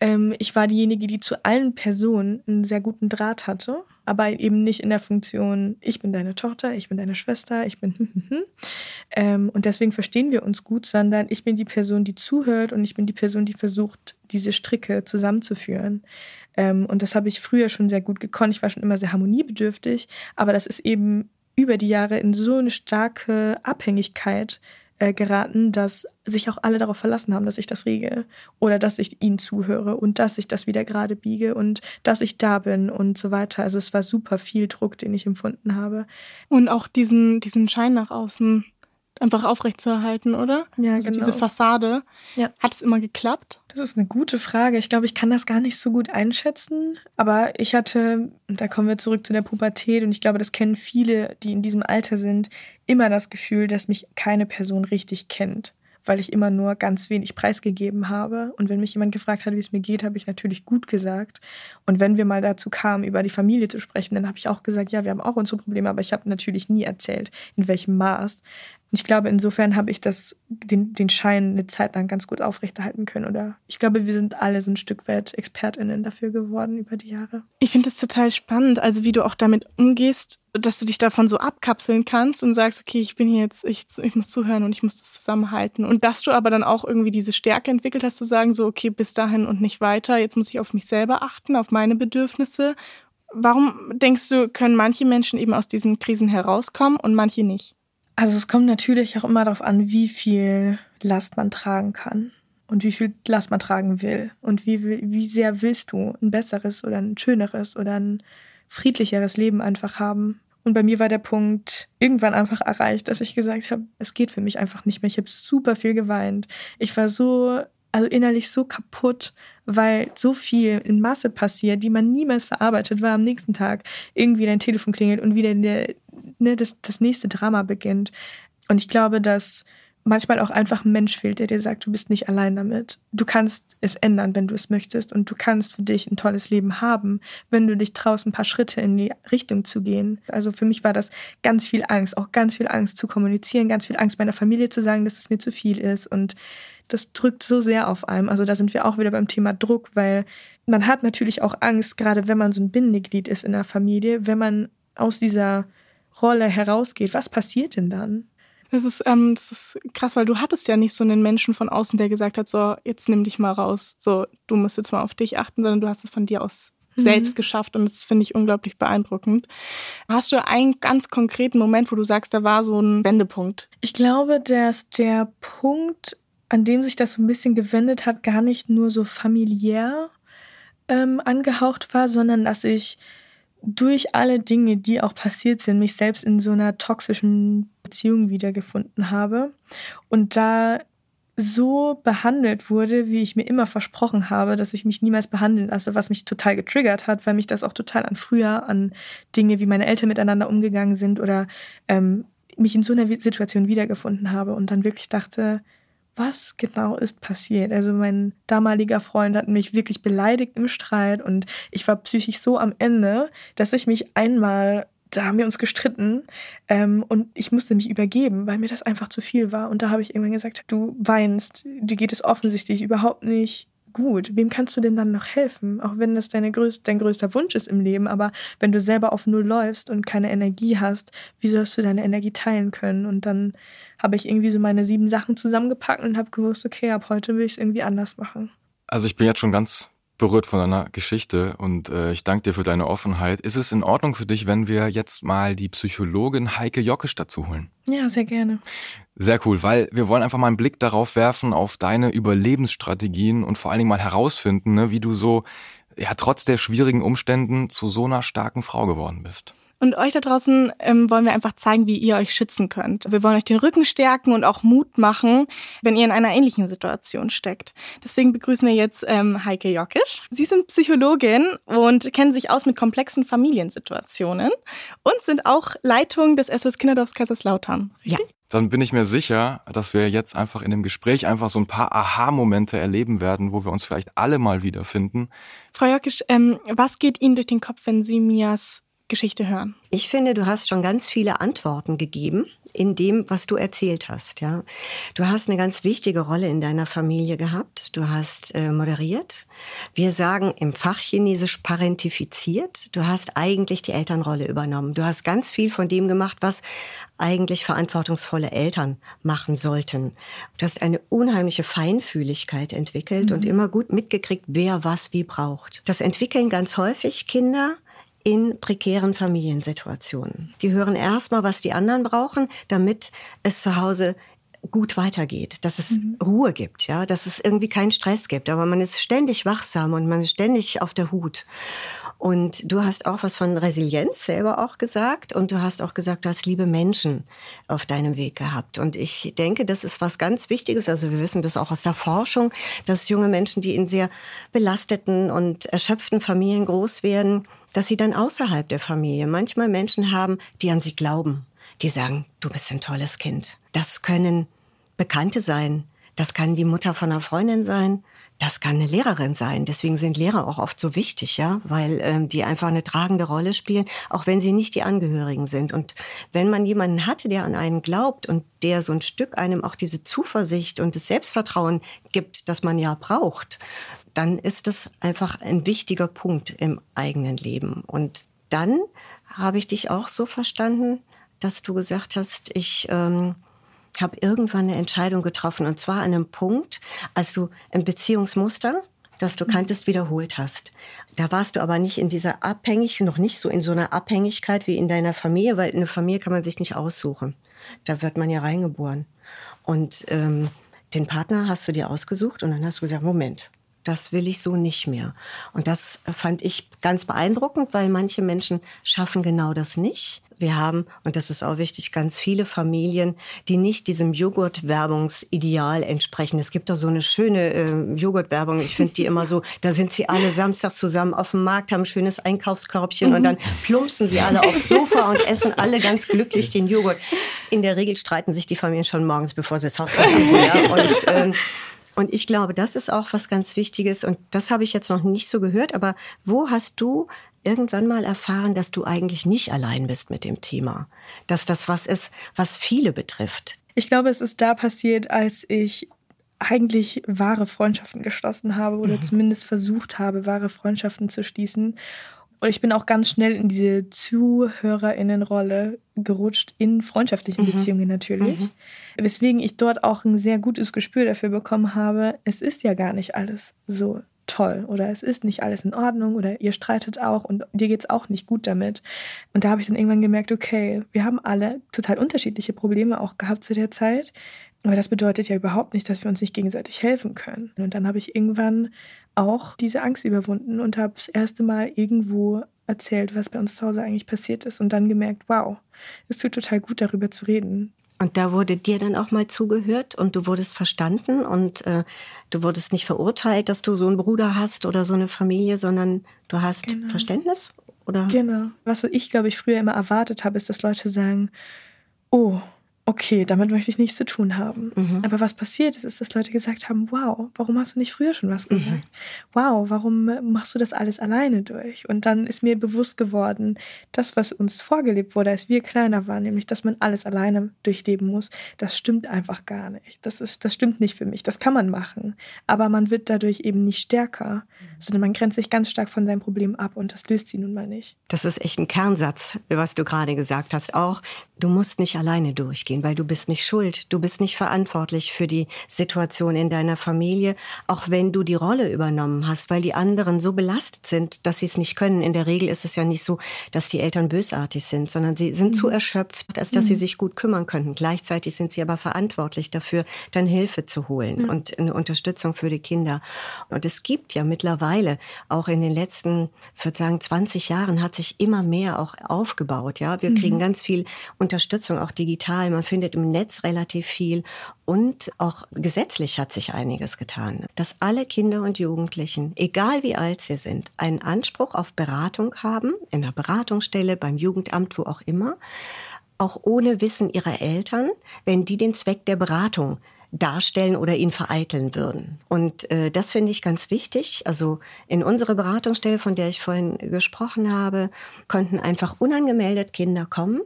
ähm, ich war diejenige, die zu allen Personen einen sehr guten Draht hatte, aber eben nicht in der Funktion, ich bin deine Tochter, ich bin deine Schwester, ich bin ähm, und deswegen verstehen wir uns gut, sondern ich bin die Person, die zuhört und ich bin die Person, die versucht, diese Stricke zusammenzuführen. Ähm, und das habe ich früher schon sehr gut gekonnt. Ich war schon immer sehr harmoniebedürftig, aber das ist eben über die Jahre in so eine starke Abhängigkeit äh, geraten, dass sich auch alle darauf verlassen haben, dass ich das regel oder dass ich ihnen zuhöre und dass ich das wieder gerade biege und dass ich da bin und so weiter. Also es war super viel Druck, den ich empfunden habe. Und auch diesen, diesen Schein nach außen einfach aufrechtzuerhalten, oder? Ja, also genau. Diese Fassade. Ja. Hat es immer geklappt? Das ist eine gute Frage. Ich glaube, ich kann das gar nicht so gut einschätzen. Aber ich hatte, und da kommen wir zurück zu der Pubertät, und ich glaube, das kennen viele, die in diesem Alter sind, immer das Gefühl, dass mich keine Person richtig kennt weil ich immer nur ganz wenig preisgegeben habe. Und wenn mich jemand gefragt hat, wie es mir geht, habe ich natürlich gut gesagt. Und wenn wir mal dazu kamen, über die Familie zu sprechen, dann habe ich auch gesagt, ja, wir haben auch unsere Probleme, aber ich habe natürlich nie erzählt, in welchem Maß. Und ich glaube, insofern habe ich das, den, den Schein eine Zeit lang ganz gut aufrechterhalten können. Oder ich glaube, wir sind alle so ein Stück weit ExpertInnen dafür geworden über die Jahre. Ich finde es total spannend, also wie du auch damit umgehst, dass du dich davon so abkapseln kannst und sagst, okay, ich bin hier jetzt, ich, ich muss zuhören und ich muss das zusammenhalten. Und dass du aber dann auch irgendwie diese Stärke entwickelt hast, zu sagen, so, okay, bis dahin und nicht weiter, jetzt muss ich auf mich selber achten, auf meine Bedürfnisse. Warum denkst du, können manche Menschen eben aus diesen Krisen herauskommen und manche nicht? Also es kommt natürlich auch immer darauf an, wie viel Last man tragen kann und wie viel Last man tragen will und wie, wie sehr willst du ein besseres oder ein schöneres oder ein friedlicheres Leben einfach haben. Und bei mir war der Punkt irgendwann einfach erreicht, dass ich gesagt habe, es geht für mich einfach nicht mehr. Ich habe super viel geweint. Ich war so, also innerlich so kaputt, weil so viel in Masse passiert, die man niemals verarbeitet, weil am nächsten Tag irgendwie dein Telefon klingelt und wieder der ne, das, das nächste Drama beginnt. Und ich glaube, dass manchmal auch einfach ein Mensch fehlt, der dir sagt, du bist nicht allein damit. Du kannst es ändern, wenn du es möchtest. Und du kannst für dich ein tolles Leben haben, wenn du dich traust, ein paar Schritte in die Richtung zu gehen. Also für mich war das ganz viel Angst, auch ganz viel Angst zu kommunizieren, ganz viel Angst meiner Familie zu sagen, dass es mir zu viel ist. Und das drückt so sehr auf einem. Also da sind wir auch wieder beim Thema Druck, weil man hat natürlich auch Angst, gerade wenn man so ein Bindeglied ist in der Familie, wenn man aus dieser Rolle herausgeht, was passiert denn dann? Das ist, ähm, das ist krass, weil du hattest ja nicht so einen Menschen von außen, der gesagt hat, so, jetzt nimm dich mal raus, so, du musst jetzt mal auf dich achten, sondern du hast es von dir aus mhm. selbst geschafft und das finde ich unglaublich beeindruckend. Hast du einen ganz konkreten Moment, wo du sagst, da war so ein Wendepunkt? Ich glaube, dass der Punkt, an dem sich das so ein bisschen gewendet hat, gar nicht nur so familiär ähm, angehaucht war, sondern dass ich durch alle Dinge, die auch passiert sind, mich selbst in so einer toxischen Beziehung wiedergefunden habe und da so behandelt wurde, wie ich mir immer versprochen habe, dass ich mich niemals behandeln lasse, was mich total getriggert hat, weil mich das auch total an früher, an Dinge, wie meine Eltern miteinander umgegangen sind oder ähm, mich in so einer Situation wiedergefunden habe und dann wirklich dachte, was genau ist passiert. Also mein damaliger Freund hat mich wirklich beleidigt im Streit und ich war psychisch so am Ende, dass ich mich einmal, da haben wir uns gestritten ähm, und ich musste mich übergeben, weil mir das einfach zu viel war. Und da habe ich irgendwann gesagt, du weinst, dir geht es offensichtlich überhaupt nicht gut. Wem kannst du denn dann noch helfen? Auch wenn das deine größ dein größter Wunsch ist im Leben, aber wenn du selber auf Null läufst und keine Energie hast, wie sollst du deine Energie teilen können? Und dann habe ich irgendwie so meine sieben Sachen zusammengepackt und habe gewusst, okay, ab heute will ich es irgendwie anders machen. Also ich bin jetzt schon ganz berührt von deiner Geschichte und äh, ich danke dir für deine Offenheit. Ist es in Ordnung für dich, wenn wir jetzt mal die Psychologin Heike Jockisch dazu holen? Ja, sehr gerne. Sehr cool, weil wir wollen einfach mal einen Blick darauf werfen, auf deine Überlebensstrategien und vor allen Dingen mal herausfinden, ne, wie du so ja trotz der schwierigen Umständen zu so einer starken Frau geworden bist. Und euch da draußen ähm, wollen wir einfach zeigen, wie ihr euch schützen könnt. Wir wollen euch den Rücken stärken und auch Mut machen, wenn ihr in einer ähnlichen Situation steckt. Deswegen begrüßen wir jetzt ähm, Heike Jockisch. Sie sind Psychologin und kennen sich aus mit komplexen Familiensituationen und sind auch Leitung des SOS Kinderdorfs Kaiserslautern. Ja. Dann bin ich mir sicher, dass wir jetzt einfach in dem Gespräch einfach so ein paar Aha-Momente erleben werden, wo wir uns vielleicht alle mal wiederfinden. Frau Jockisch, ähm, was geht Ihnen durch den Kopf, wenn Sie Mias Geschichte hören? Ich finde, du hast schon ganz viele Antworten gegeben in dem, was du erzählt hast. Ja, du hast eine ganz wichtige Rolle in deiner Familie gehabt. Du hast äh, moderiert. Wir sagen im Fachchinesisch parentifiziert. Du hast eigentlich die Elternrolle übernommen. Du hast ganz viel von dem gemacht, was eigentlich verantwortungsvolle Eltern machen sollten. Du hast eine unheimliche Feinfühligkeit entwickelt mhm. und immer gut mitgekriegt, wer was wie braucht. Das entwickeln ganz häufig Kinder in prekären Familiensituationen. Die hören erstmal, was die anderen brauchen, damit es zu Hause gut weitergeht, dass es mhm. Ruhe gibt, ja, dass es irgendwie keinen Stress gibt, aber man ist ständig wachsam und man ist ständig auf der Hut. Und du hast auch was von Resilienz selber auch gesagt und du hast auch gesagt, du hast liebe Menschen auf deinem Weg gehabt. Und ich denke, das ist was ganz Wichtiges. Also wir wissen das auch aus der Forschung, dass junge Menschen, die in sehr belasteten und erschöpften Familien groß werden, dass sie dann außerhalb der Familie manchmal Menschen haben, die an sie glauben, die sagen, du bist ein tolles Kind. Das können Bekannte sein, das kann die Mutter von einer Freundin sein, das kann eine Lehrerin sein. Deswegen sind Lehrer auch oft so wichtig, ja, weil ähm, die einfach eine tragende Rolle spielen, auch wenn sie nicht die Angehörigen sind. Und wenn man jemanden hatte, der an einen glaubt und der so ein Stück einem auch diese Zuversicht und das Selbstvertrauen gibt, das man ja braucht, dann ist das einfach ein wichtiger Punkt im eigenen Leben. Und dann habe ich dich auch so verstanden, dass du gesagt hast, ich ähm, habe irgendwann eine Entscheidung getroffen und zwar an einem Punkt, als du ein Beziehungsmuster, das du kanntest, wiederholt hast. Da warst du aber nicht in dieser Abhängigkeit, noch nicht so in so einer Abhängigkeit wie in deiner Familie, weil eine Familie kann man sich nicht aussuchen. Da wird man ja reingeboren. Und ähm, den Partner hast du dir ausgesucht und dann hast du gesagt, Moment, das will ich so nicht mehr. Und das fand ich ganz beeindruckend, weil manche Menschen schaffen genau das nicht. Wir haben, und das ist auch wichtig, ganz viele Familien, die nicht diesem Joghurt-Werbungsideal entsprechen. Es gibt da so eine schöne äh, Joghurt-Werbung. Ich finde die immer so, da sind sie alle samstags zusammen auf dem Markt, haben ein schönes Einkaufskörbchen mhm. und dann plumpsen sie alle aufs Sofa und essen alle ganz glücklich den Joghurt. In der Regel streiten sich die Familien schon morgens, bevor sie das Haus verlassen. Ja? Und ähm, und ich glaube, das ist auch was ganz Wichtiges. Und das habe ich jetzt noch nicht so gehört. Aber wo hast du irgendwann mal erfahren, dass du eigentlich nicht allein bist mit dem Thema? Dass das was ist, was viele betrifft? Ich glaube, es ist da passiert, als ich eigentlich wahre Freundschaften geschlossen habe oder mhm. zumindest versucht habe, wahre Freundschaften zu schließen. Und ich bin auch ganz schnell in diese Zuhörerinnenrolle gerutscht, in freundschaftlichen mhm. Beziehungen natürlich. Mhm. Weswegen ich dort auch ein sehr gutes Gespür dafür bekommen habe, es ist ja gar nicht alles so toll oder es ist nicht alles in Ordnung oder ihr streitet auch und dir geht es auch nicht gut damit. Und da habe ich dann irgendwann gemerkt, okay, wir haben alle total unterschiedliche Probleme auch gehabt zu der Zeit. Aber das bedeutet ja überhaupt nicht, dass wir uns nicht gegenseitig helfen können. Und dann habe ich irgendwann auch diese Angst überwunden und habe das erste Mal irgendwo erzählt, was bei uns zu Hause eigentlich passiert ist und dann gemerkt, wow, es tut total gut, darüber zu reden. Und da wurde dir dann auch mal zugehört und du wurdest verstanden und äh, du wurdest nicht verurteilt, dass du so einen Bruder hast oder so eine Familie, sondern du hast genau. Verständnis, oder? Genau. Was ich, glaube ich, früher immer erwartet habe, ist, dass Leute sagen, oh, okay, damit möchte ich nichts zu tun haben. Mhm. Aber was passiert ist, ist, dass Leute gesagt haben, wow, warum hast du nicht früher schon was gesagt? Mhm. Wow, warum machst du das alles alleine durch? Und dann ist mir bewusst geworden, das, was uns vorgelebt wurde, als wir kleiner waren, nämlich, dass man alles alleine durchleben muss, das stimmt einfach gar nicht. Das, ist, das stimmt nicht für mich. Das kann man machen. Aber man wird dadurch eben nicht stärker, mhm. sondern man grenzt sich ganz stark von seinem Problem ab und das löst sie nun mal nicht. Das ist echt ein Kernsatz, was du gerade gesagt hast. Auch, du musst nicht alleine durchgehen nachvollziehen, weil du bist nicht schuld, du bist nicht verantwortlich für die Situation in deiner Familie, auch wenn du die Rolle übernommen hast, weil die anderen so belastet sind, dass sie es nicht können. In der Regel ist es ja nicht so, dass die Eltern bösartig sind, sondern sie sind mhm. zu erschöpft, als dass mhm. sie sich gut kümmern könnten. Gleichzeitig sind sie aber verantwortlich dafür, dann Hilfe zu holen mhm. und eine Unterstützung für die Kinder. Und es gibt ja mittlerweile auch in den letzten, ich würde sagen, 20 Jahren hat sich immer mehr auch aufgebaut. Ja, wir kriegen mhm. ganz viel Unterstützung, auch digital. Man findet im Netz relativ viel und auch gesetzlich hat sich einiges getan, dass alle Kinder und Jugendlichen, egal wie alt sie sind, einen Anspruch auf Beratung haben, in der Beratungsstelle, beim Jugendamt, wo auch immer, auch ohne Wissen ihrer Eltern, wenn die den Zweck der Beratung darstellen oder ihn vereiteln würden. Und äh, das finde ich ganz wichtig. Also in unserer Beratungsstelle, von der ich vorhin gesprochen habe, konnten einfach unangemeldet Kinder kommen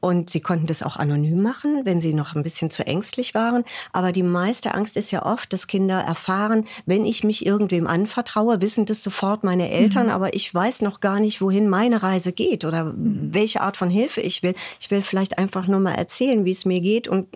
und sie konnten das auch anonym machen, wenn sie noch ein bisschen zu ängstlich waren. Aber die meiste Angst ist ja oft, dass Kinder erfahren, wenn ich mich irgendwem anvertraue, wissen das sofort meine Eltern, mhm. aber ich weiß noch gar nicht, wohin meine Reise geht oder mhm. welche Art von Hilfe ich will. Ich will vielleicht einfach nur mal erzählen, wie es mir geht und,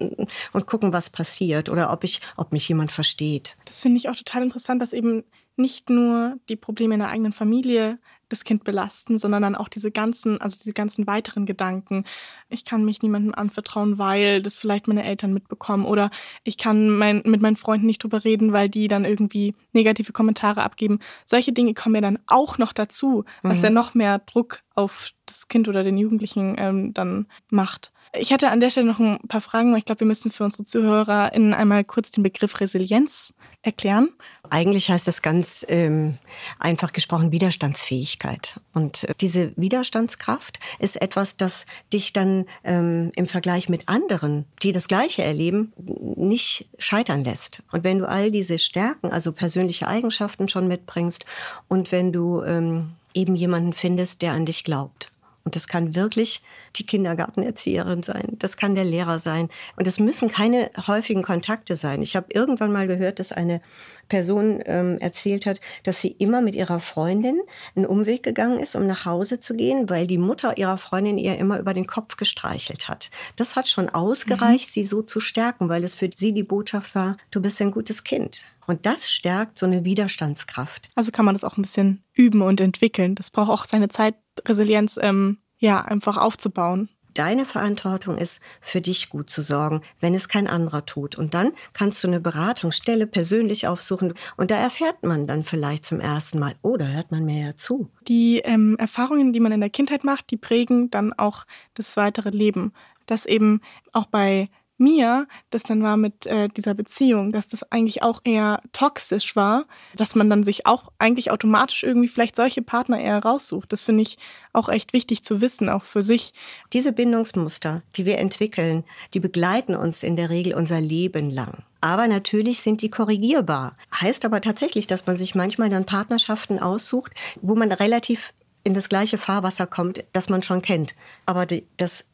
und gucken, was passiert oder ob ich, ob mich jemand versteht. Das finde ich auch total interessant, dass eben nicht nur die Probleme in der eigenen Familie das Kind belasten, sondern dann auch diese ganzen, also diese ganzen weiteren Gedanken. Ich kann mich niemandem anvertrauen, weil das vielleicht meine Eltern mitbekommen oder ich kann mein, mit meinen Freunden nicht drüber reden, weil die dann irgendwie negative Kommentare abgeben. Solche Dinge kommen ja dann auch noch dazu, was mhm. ja noch mehr Druck auf das Kind oder den Jugendlichen ähm, dann macht. Ich hätte an der Stelle noch ein paar Fragen, weil ich glaube, wir müssen für unsere ZuhörerInnen einmal kurz den Begriff Resilienz erklären. Eigentlich heißt das ganz ähm, einfach gesprochen Widerstandsfähigkeit. Und äh, diese Widerstandskraft ist etwas, das dich dann ähm, im Vergleich mit anderen, die das Gleiche erleben, nicht scheitern lässt. Und wenn du all diese Stärken, also persönliche Eigenschaften schon mitbringst und wenn du ähm, eben jemanden findest, der an dich glaubt und das kann wirklich die Kindergartenerzieherin sein, das kann der Lehrer sein. Und es müssen keine häufigen Kontakte sein. Ich habe irgendwann mal gehört, dass eine Person ähm, erzählt hat, dass sie immer mit ihrer Freundin einen Umweg gegangen ist, um nach Hause zu gehen, weil die Mutter ihrer Freundin ihr immer über den Kopf gestreichelt hat. Das hat schon ausgereicht, mhm. sie so zu stärken, weil es für sie die Botschaft war, du bist ein gutes Kind. Und das stärkt so eine Widerstandskraft. Also kann man das auch ein bisschen üben und entwickeln. Das braucht auch seine Zeit, Resilienz ähm, ja, einfach aufzubauen. Deine Verantwortung ist, für dich gut zu sorgen, wenn es kein anderer tut. Und dann kannst du eine Beratungsstelle persönlich aufsuchen. Und da erfährt man dann vielleicht zum ersten Mal, oh, da hört man mir ja zu. Die ähm, Erfahrungen, die man in der Kindheit macht, die prägen dann auch das weitere Leben. Dass eben auch bei mir das dann war mit äh, dieser Beziehung, dass das eigentlich auch eher toxisch war, dass man dann sich auch eigentlich automatisch irgendwie vielleicht solche Partner eher raussucht. Das finde ich auch echt wichtig zu wissen, auch für sich. Diese Bindungsmuster, die wir entwickeln, die begleiten uns in der Regel unser Leben lang. Aber natürlich sind die korrigierbar. Heißt aber tatsächlich, dass man sich manchmal dann Partnerschaften aussucht, wo man relativ in das gleiche Fahrwasser kommt, das man schon kennt. Aber die, das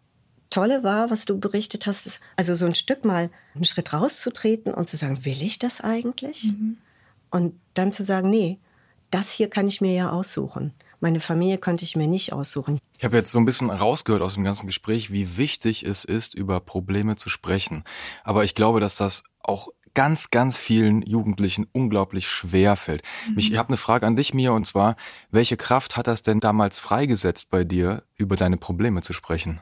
Tolle war, was du berichtet hast, ist also so ein Stück mal einen Schritt rauszutreten und zu sagen, will ich das eigentlich? Mhm. Und dann zu sagen, nee, das hier kann ich mir ja aussuchen. Meine Familie konnte ich mir nicht aussuchen. Ich habe jetzt so ein bisschen rausgehört aus dem ganzen Gespräch, wie wichtig es ist, über Probleme zu sprechen. Aber ich glaube, dass das auch ganz, ganz vielen Jugendlichen unglaublich schwer fällt. Mhm. Ich habe eine Frage an dich, Mia, und zwar, welche Kraft hat das denn damals freigesetzt bei dir, über deine Probleme zu sprechen?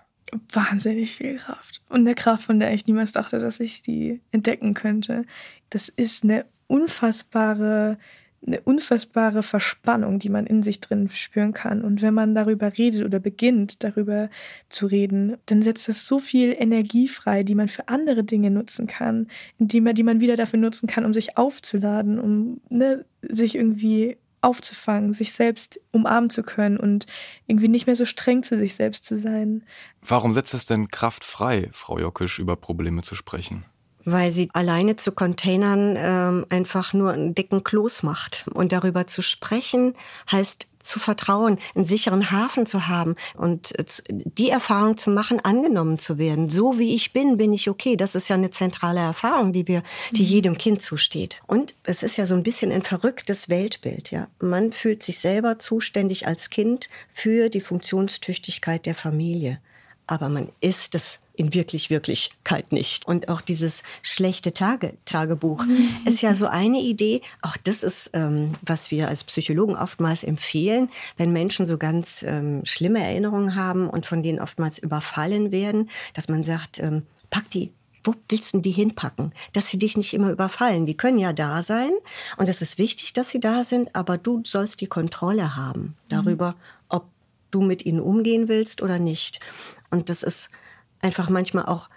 Wahnsinnig viel Kraft. Und eine Kraft, von der ich niemals dachte, dass ich die entdecken könnte. Das ist eine unfassbare, eine unfassbare Verspannung, die man in sich drin spüren kann. Und wenn man darüber redet oder beginnt, darüber zu reden, dann setzt das so viel Energie frei, die man für andere Dinge nutzen kann, die man, die man wieder dafür nutzen kann, um sich aufzuladen, um ne, sich irgendwie aufzufangen, sich selbst umarmen zu können und irgendwie nicht mehr so streng zu sich selbst zu sein. Warum setzt es denn Kraft frei, Frau Jockisch, über Probleme zu sprechen? Weil sie alleine zu Containern ähm, einfach nur einen dicken Kloß macht. Und darüber zu sprechen heißt zu vertrauen, einen sicheren Hafen zu haben und die Erfahrung zu machen, angenommen zu werden. So wie ich bin, bin ich okay. Das ist ja eine zentrale Erfahrung, die wir, die mhm. jedem Kind zusteht. Und es ist ja so ein bisschen ein verrücktes Weltbild, ja. Man fühlt sich selber zuständig als Kind für die Funktionstüchtigkeit der Familie. Aber man ist es in wirklich Wirklichkeit nicht. Und auch dieses schlechte Tage Tagebuch mhm. ist ja so eine Idee. Auch das ist, ähm, was wir als Psychologen oftmals empfehlen, wenn Menschen so ganz ähm, schlimme Erinnerungen haben und von denen oftmals überfallen werden, dass man sagt, ähm, pack die wo willst du die hinpacken? Dass sie dich nicht immer überfallen. Die können ja da sein und es ist wichtig, dass sie da sind, aber du sollst die Kontrolle haben darüber, mhm. Du mit ihnen umgehen willst oder nicht. Und das ist einfach manchmal auch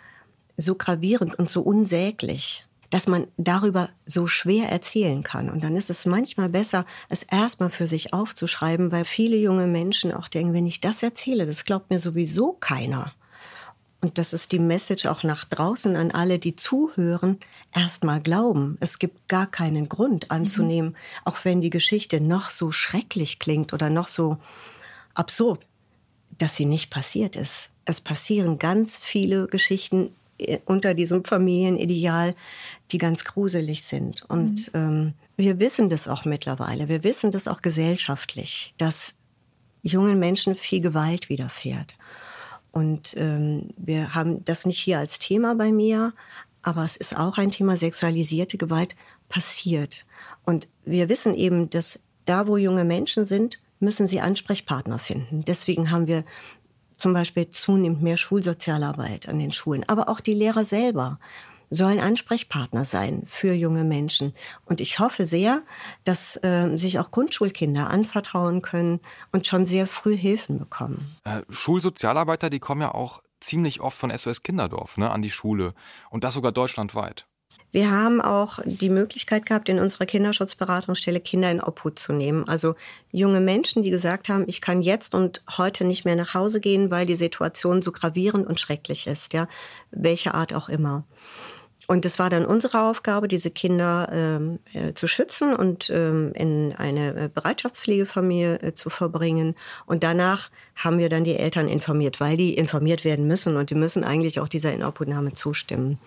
so gravierend und so unsäglich, dass man darüber so schwer erzählen kann. Und dann ist es manchmal besser, es erstmal für sich aufzuschreiben, weil viele junge Menschen auch denken, wenn ich das erzähle, das glaubt mir sowieso keiner. Und das ist die Message auch nach draußen an alle, die zuhören, erstmal glauben. Es gibt gar keinen Grund anzunehmen, mhm. auch wenn die Geschichte noch so schrecklich klingt oder noch so absurd, dass sie nicht passiert ist. Es passieren ganz viele Geschichten äh, unter diesem Familienideal, die ganz gruselig sind. Und mhm. ähm, wir wissen das auch mittlerweile. Wir wissen das auch gesellschaftlich, dass jungen Menschen viel Gewalt widerfährt. Und ähm, wir haben das nicht hier als Thema bei mir, aber es ist auch ein Thema, sexualisierte Gewalt passiert. Und wir wissen eben, dass da, wo junge Menschen sind, müssen sie Ansprechpartner finden. Deswegen haben wir zum Beispiel zunehmend mehr Schulsozialarbeit an den Schulen, aber auch die Lehrer selber sollen Ansprechpartner sein für junge Menschen. Und ich hoffe sehr, dass äh, sich auch Grundschulkinder anvertrauen können und schon sehr früh Hilfen bekommen. Äh, Schulsozialarbeiter, die kommen ja auch ziemlich oft von SOS Kinderdorf ne, an die Schule und das sogar deutschlandweit. Wir haben auch die Möglichkeit gehabt, in unserer Kinderschutzberatungsstelle Kinder in Obhut zu nehmen. Also junge Menschen, die gesagt haben, ich kann jetzt und heute nicht mehr nach Hause gehen, weil die Situation so gravierend und schrecklich ist, ja, welche Art auch immer. Und es war dann unsere Aufgabe, diese Kinder ähm, äh, zu schützen und ähm, in eine äh, Bereitschaftspflegefamilie äh, zu verbringen. Und danach haben wir dann die Eltern informiert, weil die informiert werden müssen und die müssen eigentlich auch dieser Inobhutnahme zustimmen.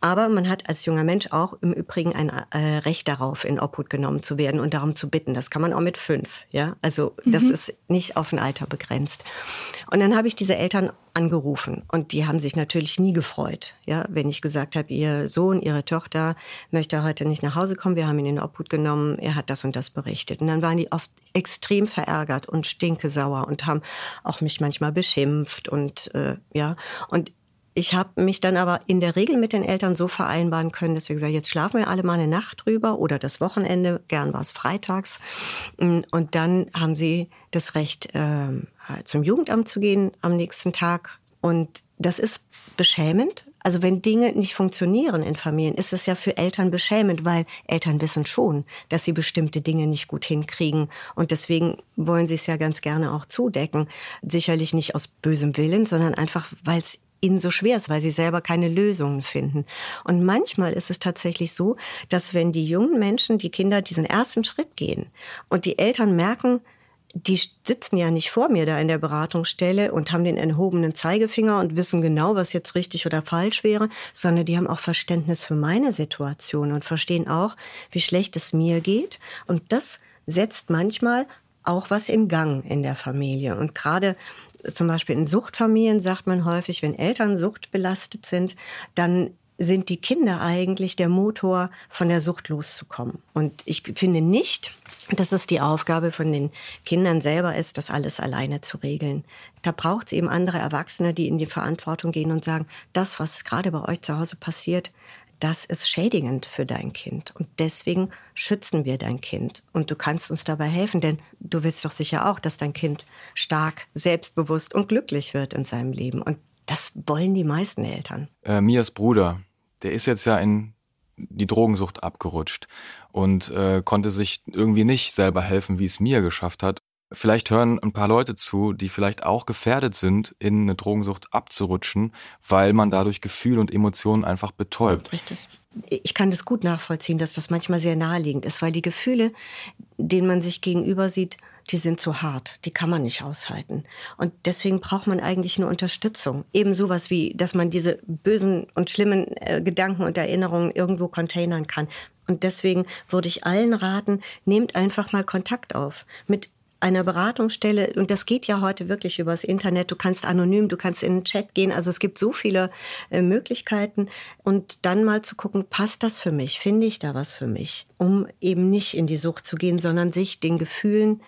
Aber man hat als junger Mensch auch im Übrigen ein äh, Recht darauf, in Obhut genommen zu werden und darum zu bitten. Das kann man auch mit fünf. Ja? Also das mhm. ist nicht auf ein Alter begrenzt. Und dann habe ich diese Eltern angerufen und die haben sich natürlich nie gefreut, ja, wenn ich gesagt habe, ihr Sohn, ihre Tochter möchte heute nicht nach Hause kommen, wir haben ihn in Obhut genommen, er hat das und das berichtet. Und dann waren die oft extrem verärgert und stinkesauer und haben auch mich manchmal beschimpft und äh, ja und ich habe mich dann aber in der Regel mit den Eltern so vereinbaren können, dass wir gesagt jetzt schlafen wir alle mal eine Nacht drüber oder das Wochenende, gern war es freitags. Mm, und dann haben sie das Recht, äh, zum Jugendamt zu gehen am nächsten Tag. Und das ist beschämend. Also wenn Dinge nicht funktionieren in Familien, ist es ja für Eltern beschämend, weil Eltern wissen schon, dass sie bestimmte Dinge nicht gut hinkriegen. Und deswegen wollen sie es ja ganz gerne auch zudecken. Sicherlich nicht aus bösem Willen, sondern einfach, weil es ihnen so schwer ist, weil sie selber keine Lösungen finden. Und manchmal ist es tatsächlich so, dass wenn die jungen Menschen, die Kinder diesen ersten Schritt gehen und die Eltern merken, die sitzen ja nicht vor mir da in der Beratungsstelle und haben den erhobenen Zeigefinger und wissen genau, was jetzt richtig oder falsch wäre, sondern die haben auch Verständnis für meine Situation und verstehen auch, wie schlecht es mir geht. Und das setzt manchmal auch was in Gang in der Familie. Und gerade zum Beispiel in Suchtfamilien sagt man häufig, wenn Eltern suchtbelastet sind, dann sind die Kinder eigentlich der Motor, von der Sucht loszukommen. Und ich finde nicht, dass es die Aufgabe von den Kindern selber ist, das alles alleine zu regeln. Da braucht es eben andere Erwachsene, die in die Verantwortung gehen und sagen, das, was gerade bei euch zu Hause passiert, das ist schädigend für dein Kind. Und deswegen schützen wir dein Kind. Und du kannst uns dabei helfen, denn du willst doch sicher auch, dass dein Kind stark, selbstbewusst und glücklich wird in seinem Leben. Und das wollen die meisten Eltern. Äh, Mias Bruder, der ist jetzt ja in die Drogensucht abgerutscht und äh, konnte sich irgendwie nicht selber helfen, wie es Mia geschafft hat. Vielleicht hören ein paar Leute zu, die vielleicht auch gefährdet sind, in eine Drogensucht abzurutschen, weil man dadurch Gefühl und Emotionen einfach betäubt. Richtig. Ich kann das gut nachvollziehen, dass das manchmal sehr naheliegend ist, weil die Gefühle, denen man sich gegenüber sieht, die sind zu hart, die kann man nicht aushalten. Und deswegen braucht man eigentlich eine Unterstützung. Eben sowas wie, dass man diese bösen und schlimmen äh, Gedanken und Erinnerungen irgendwo containern kann. Und deswegen würde ich allen raten, nehmt einfach mal Kontakt auf mit einer Beratungsstelle, und das geht ja heute wirklich übers Internet, du kannst anonym, du kannst in den Chat gehen, also es gibt so viele äh, Möglichkeiten und dann mal zu gucken, passt das für mich, finde ich da was für mich, um eben nicht in die Sucht zu gehen, sondern sich den Gefühlen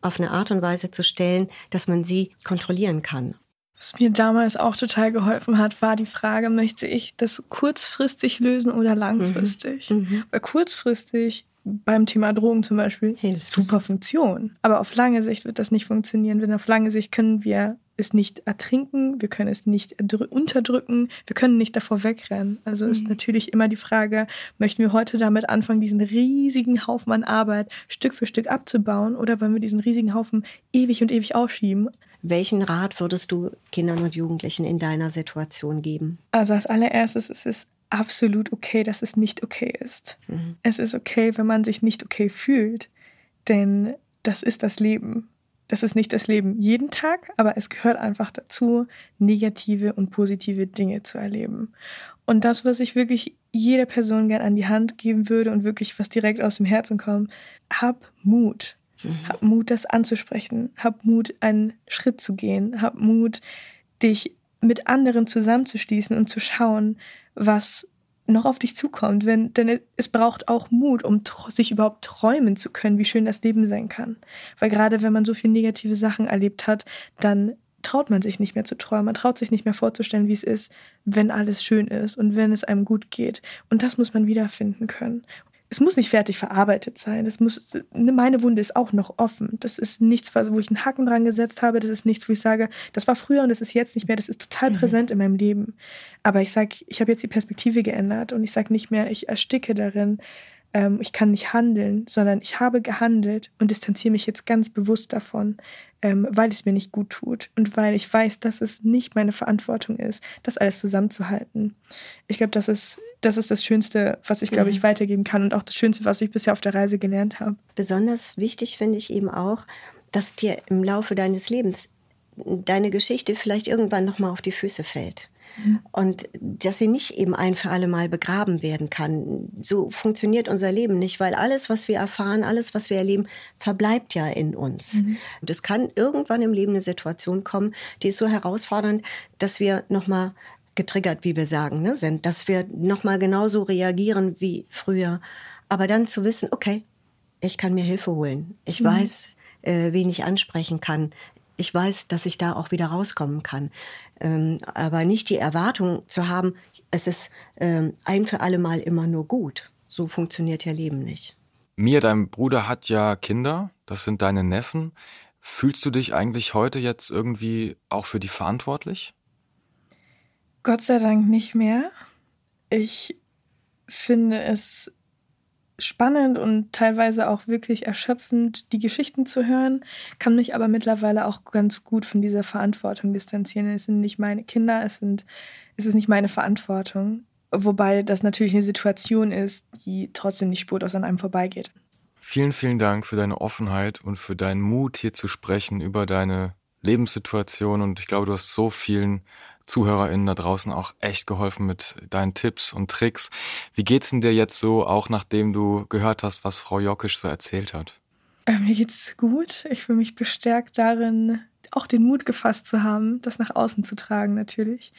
auf eine Art und Weise zu stellen, dass man sie kontrollieren kann. Was mir damals auch total geholfen hat, war die Frage, möchte ich das kurzfristig lösen oder langfristig? Mhm. Mhm. Weil kurzfristig beim Thema Drogen zum Beispiel Hilft super Funktion. Aber auf lange Sicht wird das nicht funktionieren, denn auf lange Sicht können wir es nicht ertrinken, wir können es nicht unterdrücken, wir können nicht davor wegrennen. Also mhm. ist natürlich immer die Frage, möchten wir heute damit anfangen, diesen riesigen Haufen an Arbeit Stück für Stück abzubauen oder wollen wir diesen riesigen Haufen ewig und ewig aufschieben? Welchen Rat würdest du Kindern und Jugendlichen in deiner Situation geben? Also als allererstes ist es absolut okay, dass es nicht okay ist. Mhm. Es ist okay, wenn man sich nicht okay fühlt, denn das ist das Leben. Das ist nicht das Leben jeden Tag, aber es gehört einfach dazu, negative und positive Dinge zu erleben. Und das, was ich wirklich jeder Person gern an die Hand geben würde und wirklich was direkt aus dem Herzen kommt, hab Mut. Mhm. Hab Mut, das anzusprechen. Hab Mut, einen Schritt zu gehen. Hab Mut, dich mit anderen zusammenzuschließen und zu schauen, was noch auf dich zukommt. Wenn, denn es braucht auch Mut, um sich überhaupt träumen zu können, wie schön das Leben sein kann. Weil gerade wenn man so viele negative Sachen erlebt hat, dann traut man sich nicht mehr zu träumen. Man traut sich nicht mehr vorzustellen, wie es ist, wenn alles schön ist und wenn es einem gut geht. Und das muss man wiederfinden können es muss nicht fertig verarbeitet sein. Das muss, meine Wunde ist auch noch offen. Das ist nichts, wo ich einen Haken dran gesetzt habe. Das ist nichts, wo ich sage, das war früher und das ist jetzt nicht mehr. Das ist total mhm. präsent in meinem Leben. Aber ich sage, ich habe jetzt die Perspektive geändert und ich sage nicht mehr, ich ersticke darin, ähm, ich kann nicht handeln, sondern ich habe gehandelt und distanziere mich jetzt ganz bewusst davon, ähm, weil es mir nicht gut tut und weil ich weiß, dass es nicht meine Verantwortung ist, das alles zusammenzuhalten. Ich glaube, das ist, das ist das Schönste, was ich, glaube ich, mhm. weitergeben kann und auch das Schönste, was ich bisher auf der Reise gelernt habe. Besonders wichtig finde ich eben auch, dass dir im Laufe deines Lebens deine Geschichte vielleicht irgendwann nochmal auf die Füße fällt. Und dass sie nicht eben ein für alle Mal begraben werden kann. So funktioniert unser Leben nicht, weil alles, was wir erfahren, alles, was wir erleben, verbleibt ja in uns. Mhm. Und es kann irgendwann im Leben eine Situation kommen, die ist so herausfordernd, dass wir nochmal getriggert, wie wir sagen, ne, sind, dass wir nochmal genauso reagieren wie früher. Aber dann zu wissen, okay, ich kann mir Hilfe holen. Ich mhm. weiß, äh, wen ich ansprechen kann ich weiß, dass ich da auch wieder rauskommen kann. Ähm, aber nicht die Erwartung zu haben, es ist ähm, ein für alle Mal immer nur gut. So funktioniert ja Leben nicht. Mia, dein Bruder hat ja Kinder, das sind deine Neffen. Fühlst du dich eigentlich heute jetzt irgendwie auch für die verantwortlich? Gott sei Dank nicht mehr. Ich finde es spannend und teilweise auch wirklich erschöpfend, die Geschichten zu hören, kann mich aber mittlerweile auch ganz gut von dieser Verantwortung distanzieren. Es sind nicht meine Kinder, es, sind, es ist nicht meine Verantwortung. Wobei das natürlich eine Situation ist, die trotzdem nicht spurlos an einem vorbeigeht. Vielen, vielen Dank für deine Offenheit und für deinen Mut, hier zu sprechen über deine Lebenssituation. Und ich glaube, du hast so vielen ZuhörerInnen da draußen auch echt geholfen mit deinen Tipps und Tricks. Wie geht's denn dir jetzt so, auch nachdem du gehört hast, was Frau Jockisch so erzählt hat? Äh, mir geht's gut. Ich fühle mich bestärkt darin, auch den Mut gefasst zu haben, das nach außen zu tragen, natürlich.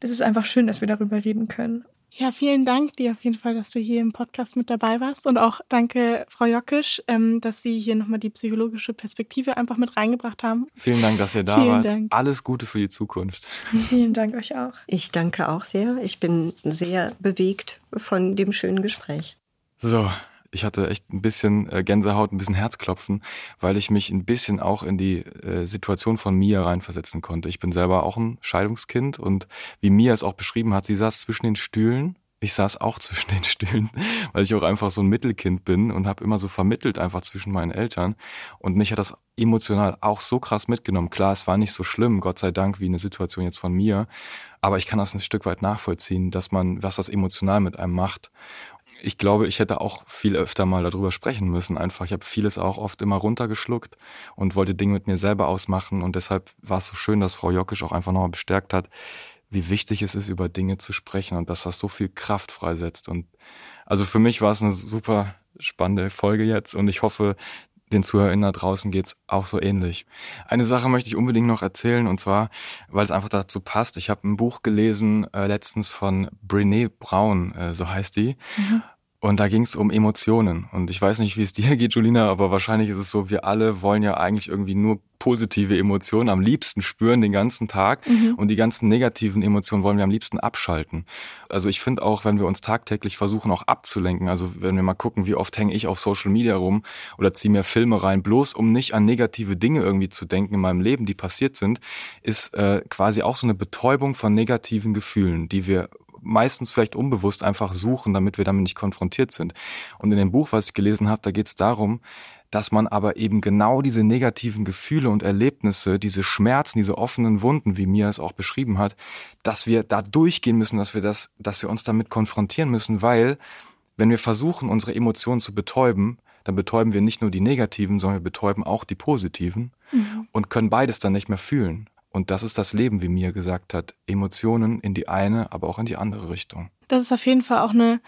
Es ist einfach schön, dass wir darüber reden können. Ja, vielen Dank dir auf jeden Fall, dass du hier im Podcast mit dabei warst. Und auch danke, Frau Jockisch, ähm, dass Sie hier nochmal die psychologische Perspektive einfach mit reingebracht haben. Vielen Dank, dass ihr da vielen wart. Dank. Alles Gute für die Zukunft. Vielen Dank euch auch. Ich danke auch sehr. Ich bin sehr bewegt von dem schönen Gespräch. So, ich hatte echt ein bisschen äh, Gänsehaut, ein bisschen Herzklopfen, weil ich mich ein bisschen auch in die äh, Situation von Mia reinversetzen konnte. Ich bin selber auch ein Scheidungskind und wie Mia es auch beschrieben hat, sie saß zwischen den Stühlen. Ich saß auch zwischen den Stühlen, weil ich auch einfach so ein Mittelkind bin und habe immer so vermittelt einfach zwischen meinen Eltern. Und mich hat das emotional auch so krass mitgenommen. Klar, es war nicht so schlimm, Gott sei Dank, wie eine Situation jetzt von mir. Aber ich kann das ein Stück weit nachvollziehen, dass man, was das emotional mit einem macht ich glaube, ich hätte auch viel öfter mal darüber sprechen müssen. Einfach, ich habe vieles auch oft immer runtergeschluckt und wollte Dinge mit mir selber ausmachen. Und deshalb war es so schön, dass Frau Jockisch auch einfach nochmal bestärkt hat, wie wichtig es ist, über Dinge zu sprechen und dass das so viel Kraft freisetzt. Und also für mich war es eine super spannende Folge jetzt und ich hoffe, den ZuhörerInnen da draußen geht's auch so ähnlich. Eine Sache möchte ich unbedingt noch erzählen und zwar, weil es einfach dazu passt. Ich habe ein Buch gelesen äh, letztens von Brené Brown, äh, so heißt die. Mhm. Und da ging es um Emotionen. Und ich weiß nicht, wie es dir geht, Julina, aber wahrscheinlich ist es so, wir alle wollen ja eigentlich irgendwie nur positive Emotionen am liebsten spüren den ganzen Tag. Mhm. Und die ganzen negativen Emotionen wollen wir am liebsten abschalten. Also ich finde auch, wenn wir uns tagtäglich versuchen, auch abzulenken, also wenn wir mal gucken, wie oft hänge ich auf Social Media rum oder ziehe mir Filme rein, bloß um nicht an negative Dinge irgendwie zu denken in meinem Leben, die passiert sind, ist äh, quasi auch so eine Betäubung von negativen Gefühlen, die wir meistens vielleicht unbewusst einfach suchen, damit wir damit nicht konfrontiert sind. Und in dem Buch, was ich gelesen habe, da geht es darum, dass man aber eben genau diese negativen Gefühle und Erlebnisse, diese Schmerzen, diese offenen Wunden, wie Mia es auch beschrieben hat, dass wir da durchgehen müssen, dass wir das, dass wir uns damit konfrontieren müssen, weil wenn wir versuchen, unsere Emotionen zu betäuben, dann betäuben wir nicht nur die negativen, sondern wir betäuben auch die positiven mhm. und können beides dann nicht mehr fühlen. Und das ist das Leben, wie Mia gesagt hat. Emotionen in die eine, aber auch in die andere Richtung. Das ist auf jeden Fall auch eine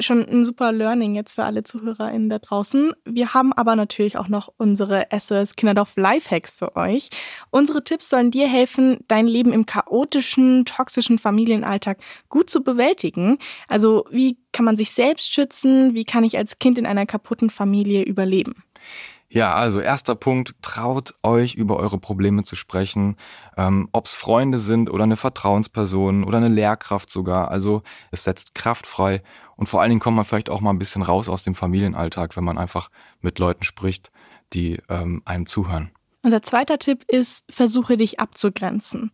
schon ein super Learning jetzt für alle ZuhörerInnen da draußen. Wir haben aber natürlich auch noch unsere SOS Kinderdorf Lifehacks für euch. Unsere Tipps sollen dir helfen, dein Leben im chaotischen, toxischen Familienalltag gut zu bewältigen. Also wie kann man sich selbst schützen? Wie kann ich als Kind in einer kaputten Familie überleben? Ja, also erster Punkt, traut euch über eure Probleme zu sprechen, ähm, ob es Freunde sind oder eine Vertrauensperson oder eine Lehrkraft sogar. Also es setzt Kraft frei und vor allen Dingen kommt man vielleicht auch mal ein bisschen raus aus dem Familienalltag, wenn man einfach mit Leuten spricht, die ähm, einem zuhören. Unser zweiter Tipp ist, versuche dich abzugrenzen.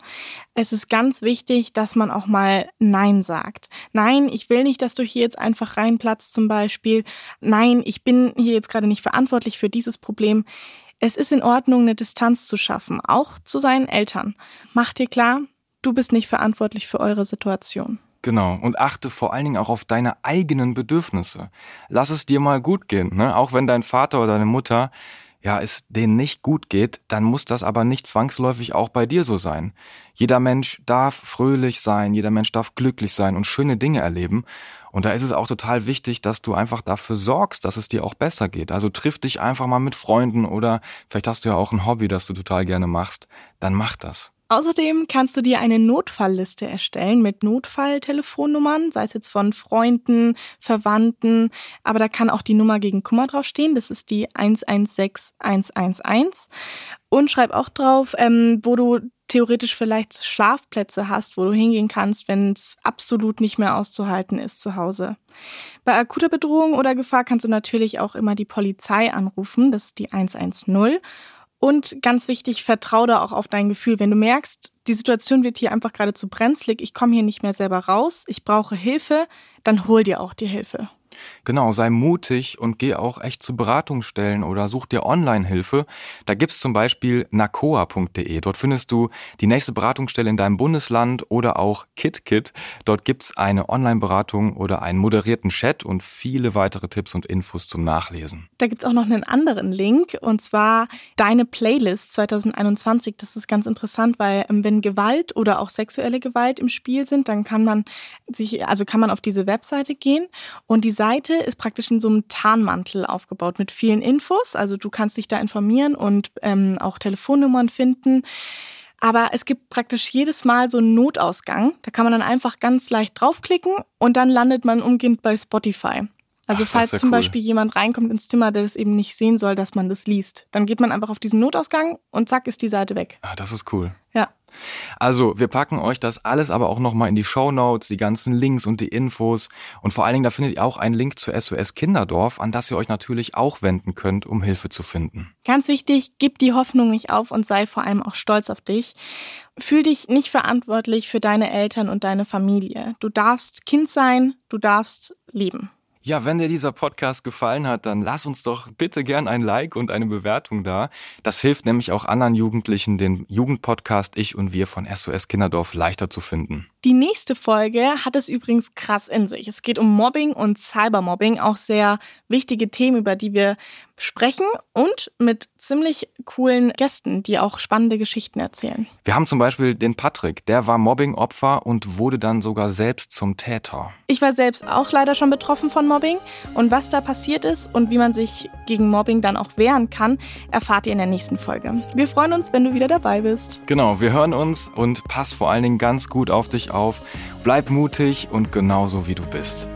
Es ist ganz wichtig, dass man auch mal Nein sagt. Nein, ich will nicht, dass du hier jetzt einfach reinplatzt zum Beispiel. Nein, ich bin hier jetzt gerade nicht verantwortlich für dieses Problem. Es ist in Ordnung, eine Distanz zu schaffen, auch zu seinen Eltern. Mach dir klar, du bist nicht verantwortlich für eure Situation. Genau. Und achte vor allen Dingen auch auf deine eigenen Bedürfnisse. Lass es dir mal gut gehen, ne? Auch wenn dein Vater oder deine Mutter ja, es denen nicht gut geht, dann muss das aber nicht zwangsläufig auch bei dir so sein. Jeder Mensch darf fröhlich sein, jeder Mensch darf glücklich sein und schöne Dinge erleben. Und da ist es auch total wichtig, dass du einfach dafür sorgst, dass es dir auch besser geht. Also triff dich einfach mal mit Freunden oder vielleicht hast du ja auch ein Hobby, das du total gerne machst. Dann mach das. Außerdem kannst du dir eine Notfallliste erstellen mit Notfalltelefonnummern, sei es jetzt von Freunden, Verwandten, aber da kann auch die Nummer gegen Kummer draufstehen. Das ist die 116111. Und schreib auch drauf, ähm, wo du theoretisch vielleicht Schlafplätze hast, wo du hingehen kannst, wenn es absolut nicht mehr auszuhalten ist zu Hause. Bei akuter Bedrohung oder Gefahr kannst du natürlich auch immer die Polizei anrufen, das ist die 110. Und ganz wichtig, vertrau da auch auf dein Gefühl. Wenn du merkst, die Situation wird hier einfach gerade zu brenzlig, ich komme hier nicht mehr selber raus, ich brauche Hilfe, dann hol dir auch die Hilfe. Genau, sei mutig und geh auch echt zu Beratungsstellen oder such dir Online-Hilfe. Da gibt's zum Beispiel nacoa.de. Dort findest du die nächste Beratungsstelle in deinem Bundesland oder auch KitKit. Dort gibt's eine Online-Beratung oder einen moderierten Chat und viele weitere Tipps und Infos zum Nachlesen. Da gibt's auch noch einen anderen Link und zwar deine Playlist 2021. Das ist ganz interessant, weil ähm, wenn Gewalt oder auch sexuelle Gewalt im Spiel sind, dann kann man sich, also kann man auf diese Webseite gehen und die Seite ist praktisch in so einem Tarnmantel aufgebaut mit vielen Infos. Also du kannst dich da informieren und ähm, auch Telefonnummern finden. Aber es gibt praktisch jedes Mal so einen Notausgang. Da kann man dann einfach ganz leicht draufklicken und dann landet man umgehend bei Spotify. Also Ach, falls zum cool. Beispiel jemand reinkommt ins Zimmer, der das eben nicht sehen soll, dass man das liest, dann geht man einfach auf diesen Notausgang und zack ist die Seite weg. Ah, das ist cool. Ja. Also, wir packen euch das alles aber auch nochmal in die Show Notes, die ganzen Links und die Infos. Und vor allen Dingen, da findet ihr auch einen Link zu SOS Kinderdorf, an das ihr euch natürlich auch wenden könnt, um Hilfe zu finden. Ganz wichtig, gib die Hoffnung nicht auf und sei vor allem auch stolz auf dich. Fühl dich nicht verantwortlich für deine Eltern und deine Familie. Du darfst Kind sein, du darfst leben. Ja, wenn dir dieser Podcast gefallen hat, dann lass uns doch bitte gern ein Like und eine Bewertung da. Das hilft nämlich auch anderen Jugendlichen, den Jugendpodcast Ich und Wir von SOS Kinderdorf leichter zu finden. Die nächste Folge hat es übrigens krass in sich. Es geht um Mobbing und Cybermobbing, auch sehr wichtige Themen, über die wir sprechen und mit ziemlich coolen Gästen, die auch spannende Geschichten erzählen. Wir haben zum Beispiel den Patrick, der war Mobbing-Opfer und wurde dann sogar selbst zum Täter. Ich war selbst auch leider schon betroffen von Mobbing und was da passiert ist und wie man sich gegen Mobbing dann auch wehren kann, erfahrt ihr in der nächsten Folge. Wir freuen uns, wenn du wieder dabei bist. Genau, wir hören uns und pass vor allen Dingen ganz gut auf dich auf. Bleib mutig und genauso wie du bist.